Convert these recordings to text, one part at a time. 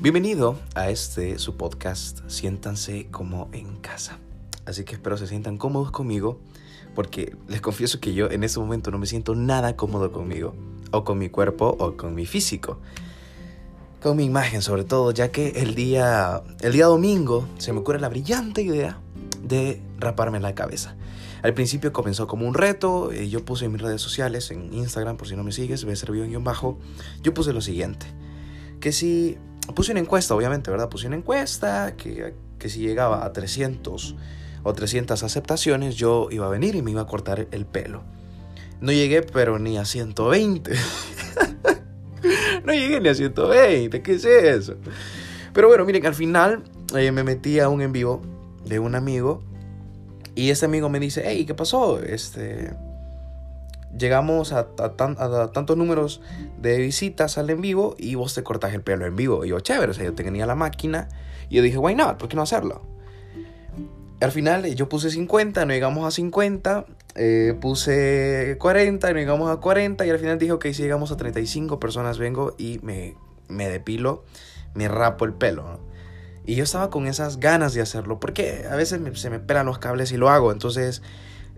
Bienvenido a este su podcast Siéntanse como en casa. Así que espero se sientan cómodos conmigo porque les confieso que yo en este momento no me siento nada cómodo conmigo o con mi cuerpo o con mi físico. Con mi imagen sobre todo, ya que el día el día domingo se me ocurre la brillante idea de raparme la cabeza. Al principio comenzó como un reto, y yo puse en mis redes sociales, en Instagram, por si no me sigues, ve servido en guion bajo, yo puse lo siguiente, que si puse una encuesta, obviamente, ¿verdad? Puse una encuesta que, que si llegaba a 300 o 300 aceptaciones, yo iba a venir y me iba a cortar el pelo. No llegué, pero ni a 120. no llegué ni a 120, ¿qué es eso? Pero bueno, miren, al final eh, me metí a un en vivo de un amigo y este amigo me dice, hey, ¿qué pasó? Este, llegamos a, tantos números de visitas al en vivo y vos te cortas el pelo en vivo. Y yo, chévere, o sea, yo tenía la máquina y yo dije, why not, ¿por qué no hacerlo? Al final yo puse 50, no llegamos a 50, eh, puse 40, no llegamos a 40 y al final dije, ok, si llegamos a 35 personas vengo y me, me depilo, me rapo el pelo. Y yo estaba con esas ganas de hacerlo, porque a veces se me pelan los cables y lo hago, entonces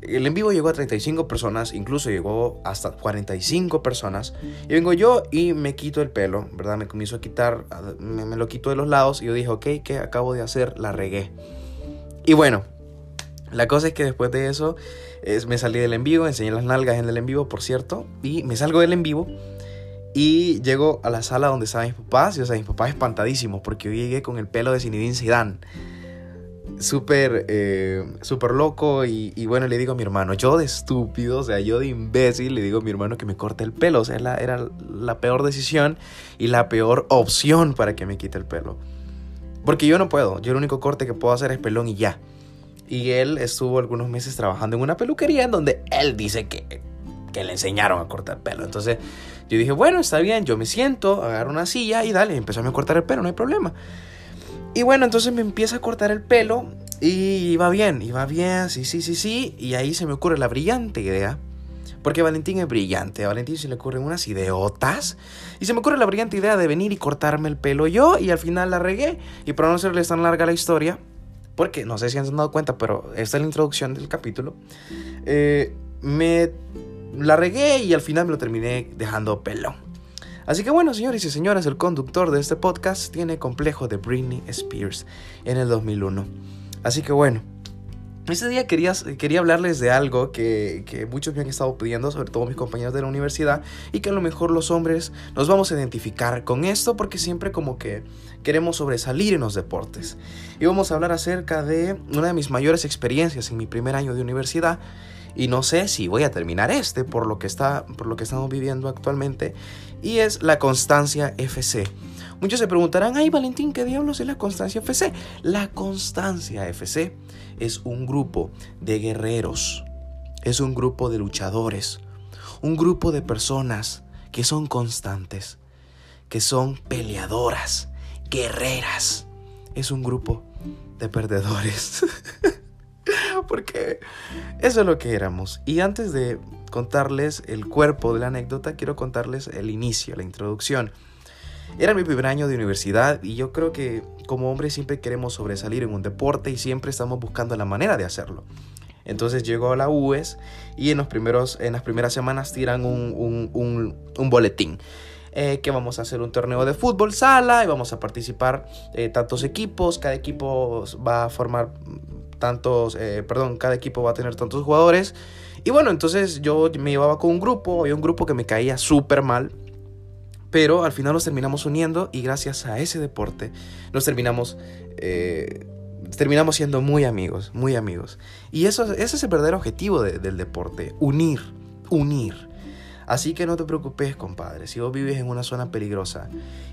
el en vivo llegó a 35 personas, incluso llegó hasta 45 personas. Y vengo yo y me quito el pelo, ¿verdad? Me comienzo a quitar, me, lo quito de los lados y yo dije, ok, ¿qué acabo de hacer? La regué. Y bueno, la cosa es que después de eso es, me salí del en vivo, enseñé las nalgas en el en vivo, por cierto, y me salgo del en vivo y llego a la sala donde estaban mis papás y, o sea, mis papás espantadísimos porque yo llegué con el pelo de Zinedine Zidane súper eh, loco y, bueno, le digo a mi hermano, yo de estúpido, o sea, yo de imbécil, le digo a mi hermano que me corte el pelo, o sea, era la peor decisión y la peor opción para que me quite el pelo. Porque yo no puedo, yo el único corte que puedo hacer es pelón y ya. Y él estuvo algunos meses trabajando en una peluquería en donde él dice que, que le enseñaron a cortar pelo. Entonces yo dije, bueno, está bien, yo me siento, agarro una silla y dale, empezó a cortar el pelo, no hay problema. Y bueno, entonces me empieza a cortar el pelo y iba bien, iba bien, sí, sí, sí, sí. Y ahí se me ocurre la brillante idea. Porque Valentín es brillante, a Valentín se le ocurren unas ideotas. Y se me ocurre la brillante idea de venir y cortarme el pelo yo y al final la regué. Y para no hacerles tan larga la historia, porque no sé si han dado cuenta, pero esta es la introducción del capítulo, eh, me la regué y al final me lo terminé dejando pelo. Así que bueno, señores y señoras, el conductor de este podcast tiene complejo de Britney Spears en el 2001. Así que bueno, este día quería, quería hablarles de algo que, que, muchos me han estado pidiendo, sobre todo mis compañeros de la universidad, y que a lo mejor los hombres nos vamos a identificar con esto porque siempre como que queremos sobresalir en los deportes. Y vamos a hablar acerca de una de mis mayores experiencias en mi primer año de universidad y no sé si voy a terminar este por lo que está por lo que estamos viviendo actualmente y es la constancia FC. Muchos se preguntarán, "Ay, Valentín, ¿qué diablos es la constancia FC?" La constancia FC es un grupo de guerreros, es un grupo de luchadores, un grupo de personas que son constantes, que son peleadoras, guerreras. Es un grupo de perdedores. Porque eso es lo que éramos. Y antes de contarles el cuerpo de la anécdota, quiero contarles el inicio, la introducción. Era mi primer año de universidad y yo creo que como hombres siempre queremos sobresalir en un deporte y siempre estamos buscando la manera de hacerlo. Entonces llego a la UES y en, los primeros, en las primeras semanas tiran un, un, boletín. Eh, que vamos a hacer un torneo de fútbol sala y vamos a participar eh, tantos equipos, cada equipo va a formar tantos, eh, perdón, cada equipo va a tener tantos jugadores. Y bueno, entonces yo me llevaba con un grupo, había un grupo que me caía súper mal, pero al final nos terminamos uniendo y gracias a ese deporte nos terminamos, eh, terminamos siendo muy amigos, muy amigos. Y eso, ese es el verdadero objetivo del deporte, unir, unir. Así que no te preocupes, compadre, si vos vives en una zona peligrosa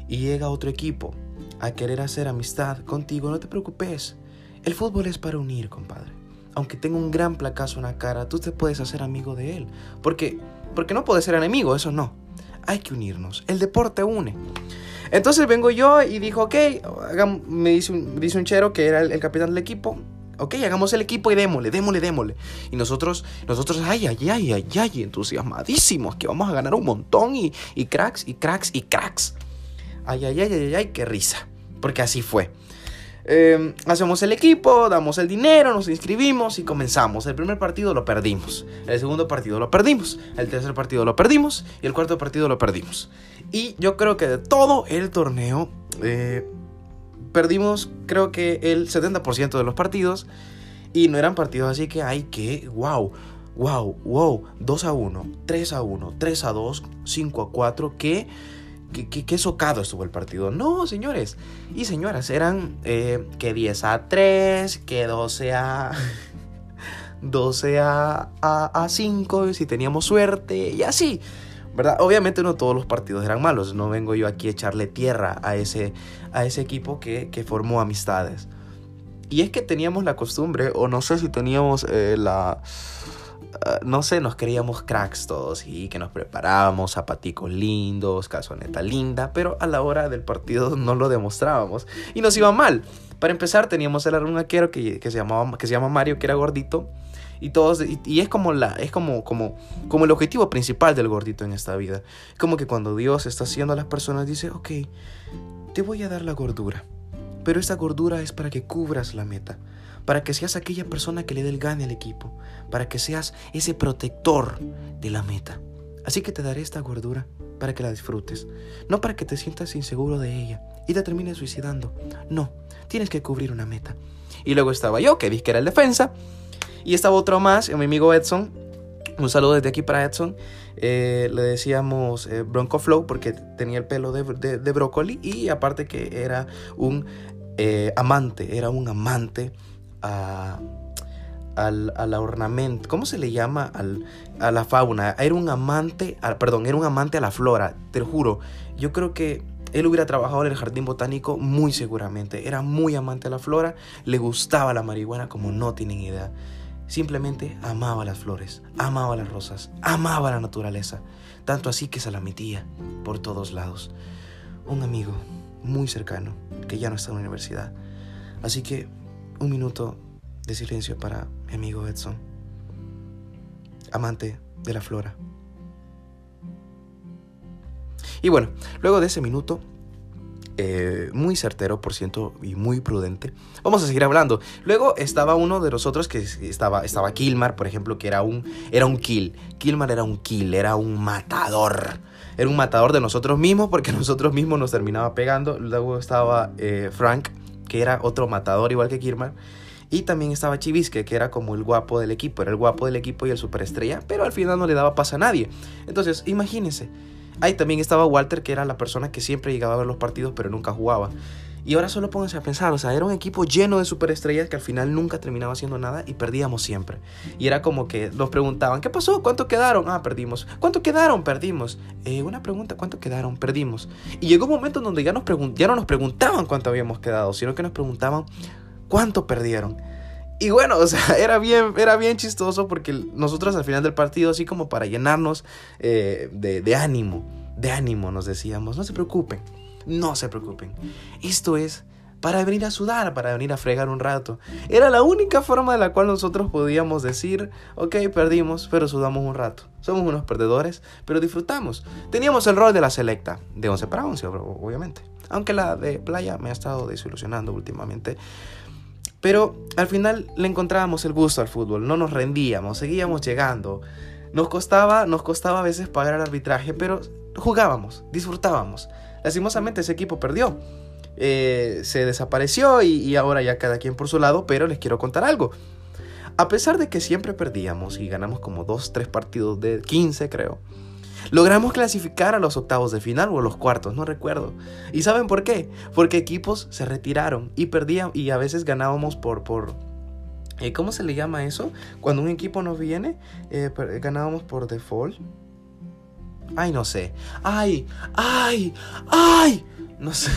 y llega otro equipo a querer hacer amistad contigo, no te preocupes. El fútbol es para unir, compadre. Aunque tenga un gran placazo en la cara, tú te puedes hacer amigo de él. Porque, porque no puedes ser enemigo, eso no. Hay que unirnos. El deporte une. Entonces vengo yo y dijo, ok, me dice un, un chero que era el, capitán del equipo. Ok, hagamos el equipo y démosle, démosle, démosle. Y nosotros, nosotros, ay, ay, ay, ay, ay, entusiasmadísimos, que vamos a ganar un montón y, y cracks, y cracks, y cracks. Ay, ay, ay, ay, ay, qué risa. porque así fue. Em, hacemos el equipo, damos el dinero, nos inscribimos y comenzamos. El primer partido lo perdimos, el segundo partido lo perdimos, el tercer partido lo perdimos y el cuarto partido lo perdimos. Y yo creo que de todo el torneo eh, perdimos creo que el 70% de los partidos y no eran partidos así que hay que, wow, wow, wow, 2 a 1, 3 a 1, 3 a 2, 5 a 4, que qué, socado estuvo el partido. No, señores y señoras, eran eh, que 10 a 3, que 12 a... 12 a, a, 5 si teníamos suerte y así. ¿verdad? Obviamente no todos los partidos eran malos, no vengo yo aquí a echarle tierra a ese, a ese equipo que, que formó amistades. Y es que teníamos la costumbre, o no sé si teníamos eh, la, Ah, no sé, nos creíamos cracks todos y que nos preparábamos, zapaticos lindos, calzoneta linda, pero a la hora del partido no lo demostrábamos y nos iba mal. Para empezar teníamos el arquero que, que, se llamaba, que se llama Mario, que era gordito. Y todos y, es como la es como como como el objetivo principal del gordito en esta vida. Como que cuando Dios está haciendo a las personas dice, ok, te voy a dar la gordura, pero esta gordura es para que cubras la meta para que seas aquella persona que le dé el gane al equipo, para que seas ese protector de la meta. Así que te daré esta gordura para que la disfrutes, no para que te sientas inseguro de ella y te termines suicidando. No, tienes que cubrir una meta. Y luego estaba yo, que dije que era el defensa, y estaba otro más, mi amigo Edson. Un saludo desde aquí para Edson. Eh, le decíamos eh, Bronco Flow porque tenía el pelo de, de, brócoli y aparte que era un eh, amante, era un amante a, al, la ornamento, ¿cómo se le llama? a la fauna. Era un amante, perdón, era un amante a la flora, te lo juro. Yo creo que él hubiera trabajado en el jardín botánico muy seguramente. Era muy amante a la flora, le gustaba la marihuana como no tienen idea. Simplemente amaba las flores, amaba las rosas, amaba la naturaleza. Tanto así que se la metía por todos lados. Un amigo muy cercano que ya no está en la universidad. Así que un minuto de silencio para mi amigo Edson, amante de la flora. Y bueno, luego de ese minuto, eh, muy certero, por ciento, y muy prudente, vamos a seguir hablando. Luego estaba uno de nosotros que estaba, estaba Kilmar, por ejemplo, que era un, era un kill. Kilmar era un kill, era un matador. Era un matador de nosotros mismos porque nosotros mismos nos terminaba pegando. Luego estaba eh, Frank, que era otro matador igual que Kirman. Y también estaba Chivisque, que era como el guapo del equipo, era el guapo del equipo y el superestrella, pero al final no le daba paz a nadie. Entonces, imagínense. Ahí también estaba Walter, que era la persona que siempre llegaba a ver los partidos, pero nunca jugaba. Y ahora solo pónganse a pensar, o sea, era un equipo lleno de superestrellas que al final nunca terminaba haciendo nada y perdíamos siempre. Y era como que nos preguntaban, ¿qué pasó? ¿Cuánto quedaron? Ah, perdimos. ¿Cuánto quedaron? Perdimos. Eh, una pregunta, ¿cuánto quedaron? Perdimos. Y llegó un momento en donde ya, nos ya no nos preguntaban cuánto habíamos quedado, sino que nos preguntaban cuánto perdieron. Y bueno, o sea, era bien, era bien chistoso porque nosotros al final del partido, así como para llenarnos eh, de ánimo, de ánimo, nos decíamos, no se preocupen no se preocupen. Esto es para venir a sudar, para venir a fregar un rato. Era la única forma de la cual nosotros podíamos decir, ok, perdimos, pero sudamos un rato. Somos unos perdedores, pero disfrutamos. Teníamos el rol de la selecta, de 11 para 11, obviamente. Aunque la de playa me ha estado desilusionando últimamente. Pero al final le encontrábamos el gusto al fútbol, no nos rendíamos, seguíamos llegando. Nos costaba, nos costaba a veces pagar el arbitraje, pero jugábamos, disfrutábamos. Lastimosamente ese equipo perdió. Eh, se desapareció y, ahora ya cada quien por su lado, pero les quiero contar algo. A pesar de que siempre perdíamos y ganamos como 2, 3 partidos de 15 creo, logramos clasificar a los octavos de final o a los cuartos, no recuerdo. ¿Y saben por qué? Porque equipos se retiraron y perdían y a veces ganábamos por... por eh, ¿Cómo se le llama eso? Cuando un equipo nos viene, eh, ganábamos por default. Ay, no sé. Ay, ay, ay. No sé.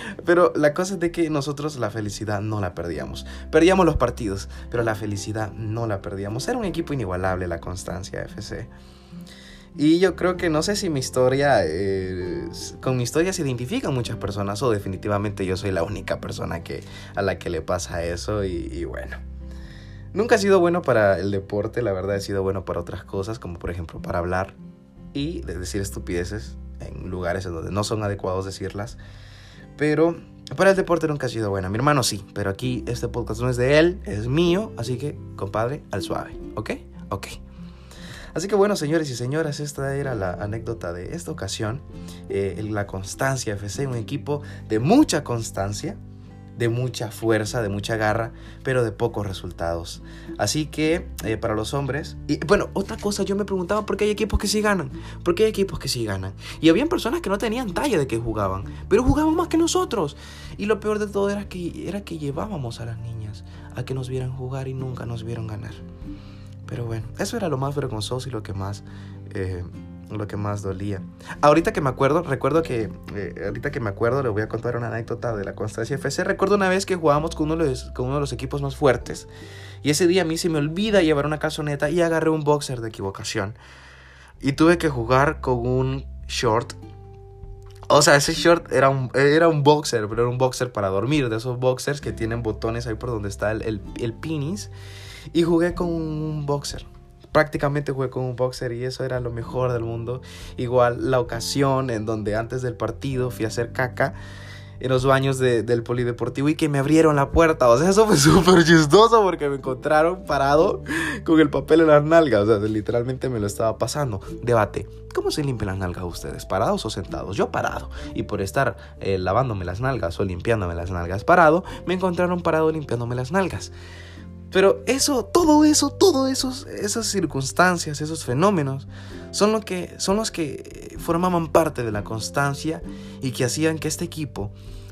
Pero la cosa es de que nosotros la felicidad no la perdíamos. Perdíamos los partidos, pero la felicidad no la perdíamos. Era un equipo inigualable la Constancia FC. Y yo creo que no sé si mi historia, con mi historia se identifican muchas personas o definitivamente yo soy la única persona que, a la que le pasa eso y, y bueno. Nunca ha sido bueno para el deporte, la verdad he sido bueno para otras cosas, como por ejemplo para hablar, y de decir estupideces en lugares en donde no son adecuados decirlas. Pero Para el deporte nunca ha sido buena. Mi hermano sí, pero aquí este podcast no es de él, es mío. Así que, compadre, al suave. ¿Ok? Ok. Así que bueno, señores y señoras, esta era la anécdota de esta ocasión. Eh, la Constancia FC, un equipo de mucha constancia, de mucha fuerza, de mucha garra, pero de pocos resultados. Así que eh, para los hombres, y bueno, otra cosa, yo me preguntaba por qué hay equipos que sí ganan, por qué hay equipos que sí ganan. Y habían personas que no tenían talla de que jugaban, pero jugaban más que nosotros. Y lo peor de todo era que, era que llevábamos a las niñas a que nos vieran jugar y nunca nos vieron ganar. Pero bueno, eso era lo más vergonzoso y lo que más... Eh, lo que más dolía. Ahorita que me acuerdo, recuerdo que, eh, ahorita que me acuerdo, le voy a contar una anécdota de la Constancia FC. Recuerdo una vez que jugábamos con uno, de los, con uno de los equipos más fuertes. Y ese día a mí se me olvida llevar una calzoneta y agarré un boxer de equivocación. Y tuve que jugar con un short. O sea, ese short era un, era un boxer, pero era un boxer para dormir. De esos boxers que tienen botones ahí por donde está el, el, el pinis. Y jugué con un boxer prácticamente jugué con un boxer y eso era lo mejor del mundo. Igual la ocasión en donde antes del partido fui a hacer caca en los baños del polideportivo y que me abrieron la puerta. O sea, eso fue súper chistoso porque me encontraron parado con el papel en las nalgas. O sea, literalmente me lo estaba pasando. Debate. ¿Cómo se limpian las nalgas ustedes? ¿Parados o sentados? Yo parado. Y por estar eh, lavándome las nalgas o limpiándome las nalgas parado, me encontraron parado limpiándome las nalgas. Pero eso, todo eso, todas esas circunstancias, esos fenómenos, son, lo que, son los que formaban parte de la constancia y que hacían que este equipo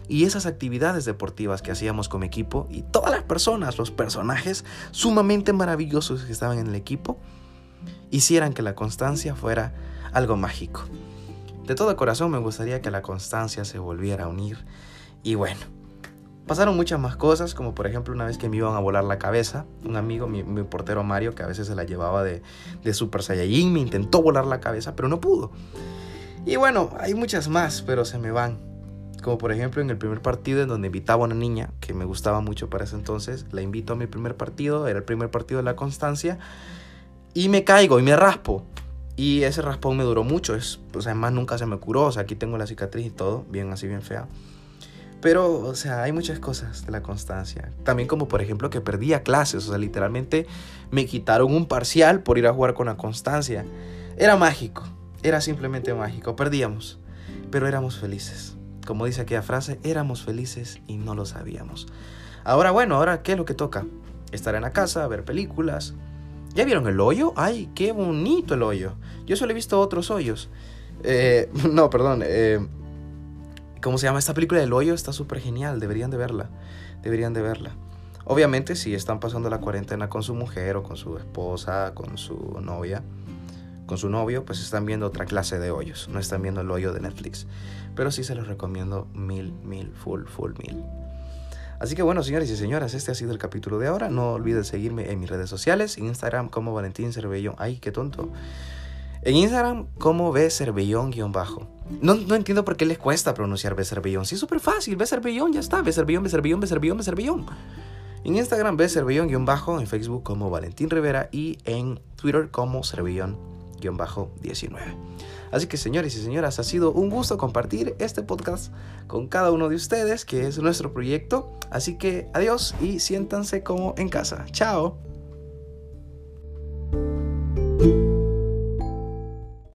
y esas actividades deportivas que hacíamos como equipo y todas las personas, los personajes sumamente maravillosos que estaban en el equipo, hicieran que la constancia fuera algo mágico. De todo corazón me gustaría que la constancia se volviera a unir y bueno, Pasaron muchas más cosas, como por ejemplo una vez que me iban a volar la cabeza, un amigo, mi, portero Mario, que a veces se la llevaba de, de Super Saiyajin, me intentó volar la cabeza, pero no pudo. Y bueno, hay muchas más, pero se me van. Como por ejemplo en el primer partido en donde invitaba a una niña que me gustaba mucho para ese entonces, la invito a mi primer partido, era el primer partido de la constancia, y me caigo y me raspo. Y ese raspón me duró mucho, es, pues además nunca se me curó, o sea, aquí tengo la cicatriz y todo, bien así, bien fea. Pero, o sea, hay muchas cosas de la constancia. También como por ejemplo que perdía clases, o sea, literalmente me quitaron un parcial por ir a jugar con la constancia. Era mágico, era simplemente mágico. Perdíamos, pero éramos felices. Como dice aquella frase, éramos felices y no lo sabíamos. Ahora, bueno, ahora, ¿qué es lo que toca? Estar en la casa, ver películas. ¿Ya vieron el hoyo? ¡Ay, qué bonito el hoyo! Yo solo he visto otros hoyos. Eh, no, perdón. Eh, ¿Cómo se llama esta película del hoyo? Está súper genial, deberían de verla, deberían de verla. Obviamente si están pasando la cuarentena con su mujer o con su esposa, con su novia, con su novio, pues están viendo otra clase de hoyos, no están viendo el hoyo de Netflix. Pero sí se los recomiendo mil, mil, full, full, mil. Así que bueno, señores y señoras, este ha sido el capítulo de ahora. No olviden seguirme en mis redes sociales, Instagram como Valentín Cervellón. Ay, qué tonto. En Instagram como B Cervellón-bajo. No, no, entiendo por qué les cuesta pronunciar Becervillón. Sí, es súper fácil. Becervillón, ya está. Becervillón, Becervillón, Becervillón, Becervillón. En Instagram, Becervillón-bajo. En Facebook como Valentín Rivera. Y en Twitter como Cervillón-19. Así que, señores y señoras, ha sido un gusto compartir este podcast con cada uno de ustedes, que es nuestro proyecto. Así que, adiós y siéntanse como en casa. Chao.